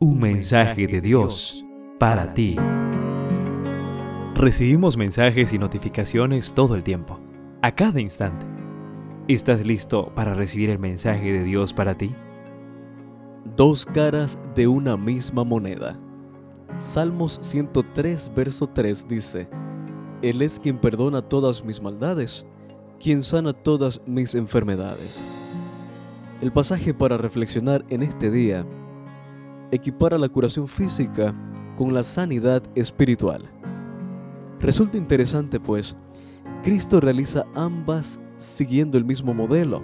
Un mensaje de Dios para ti. Recibimos mensajes y notificaciones todo el tiempo, a cada instante. ¿Estás listo para recibir el mensaje de Dios para ti? Dos caras de una misma moneda. Salmos 103, verso 3 dice, Él es quien perdona todas mis maldades, quien sana todas mis enfermedades. El pasaje para reflexionar en este día equipara la curación física con la sanidad espiritual. Resulta interesante pues, Cristo realiza ambas siguiendo el mismo modelo.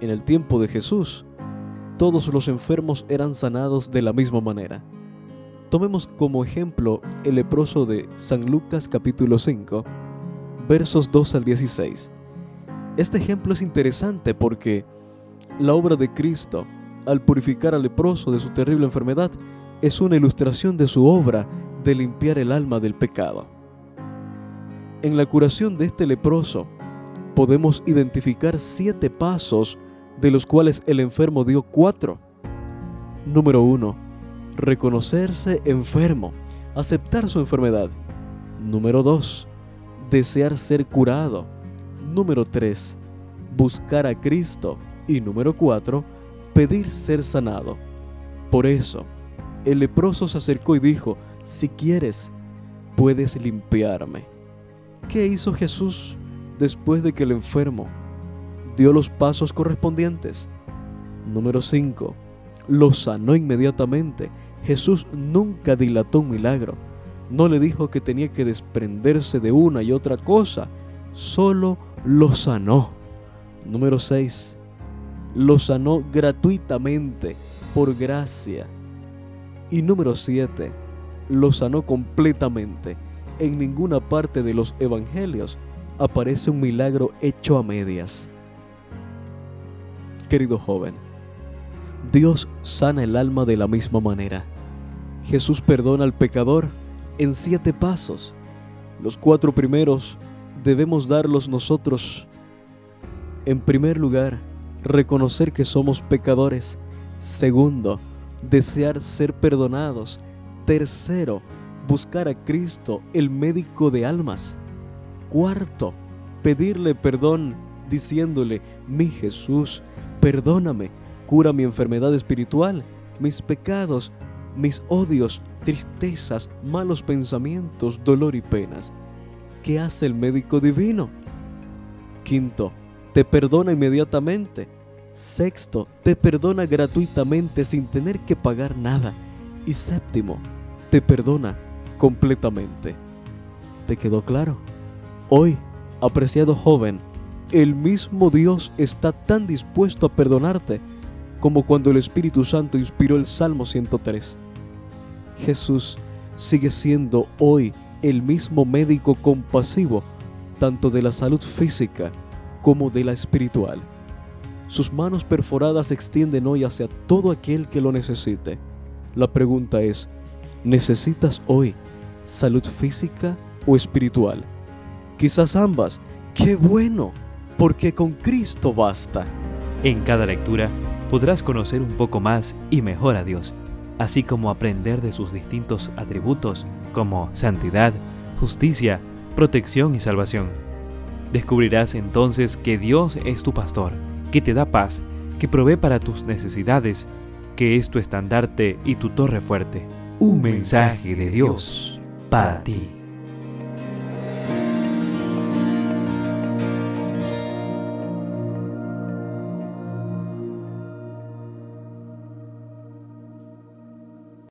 En el tiempo de Jesús, todos los enfermos eran sanados de la misma manera. Tomemos como ejemplo el leproso de San Lucas capítulo 5, versos 2 al 16. Este ejemplo es interesante porque la obra de Cristo al purificar al leproso de su terrible enfermedad es una ilustración de su obra de limpiar el alma del pecado. En la curación de este leproso podemos identificar siete pasos de los cuales el enfermo dio cuatro. Número uno, reconocerse enfermo, aceptar su enfermedad. Número dos, desear ser curado. Número tres, buscar a Cristo. Y número cuatro, pedir ser sanado. Por eso, el leproso se acercó y dijo, si quieres, puedes limpiarme. ¿Qué hizo Jesús después de que el enfermo dio los pasos correspondientes? Número 5. Lo sanó inmediatamente. Jesús nunca dilató un milagro. No le dijo que tenía que desprenderse de una y otra cosa. Solo lo sanó. Número 6 lo sanó gratuitamente, por gracia. Y número 7, lo sanó completamente. En ninguna parte de los evangelios aparece un milagro hecho a medias. Querido joven, Dios sana el alma de la misma manera. Jesús perdona al pecador en siete pasos. Los cuatro primeros debemos darlos nosotros. En primer lugar, reconocer que somos pecadores. Segundo, desear ser perdonados. Tercero, buscar a Cristo, el médico de almas. Cuarto, pedirle perdón diciéndole, mi Jesús, perdóname, cura mi enfermedad espiritual, mis pecados, mis odios, tristezas, malos pensamientos, dolor y penas. ¿Qué hace el médico divino? Quinto, te perdona inmediatamente. Sexto, te perdona gratuitamente sin tener que pagar nada. Y séptimo, te perdona completamente. ¿Te quedó claro? Hoy, apreciado joven, el mismo Dios está tan dispuesto a perdonarte como cuando el Espíritu Santo inspiró el Salmo 103. Jesús sigue siendo hoy el mismo médico compasivo, tanto de la salud física como de la espiritual. Sus manos perforadas se extienden hoy hacia todo aquel que lo necesite. La pregunta es, ¿necesitas hoy salud física o espiritual? Quizás ambas. ¡Qué bueno! Porque con Cristo basta. En cada lectura podrás conocer un poco más y mejor a Dios, así como aprender de sus distintos atributos como santidad, justicia, protección y salvación. Descubrirás entonces que Dios es tu pastor que te da paz, que provee para tus necesidades, que es tu estandarte y tu torre fuerte. Un mensaje de Dios para ti.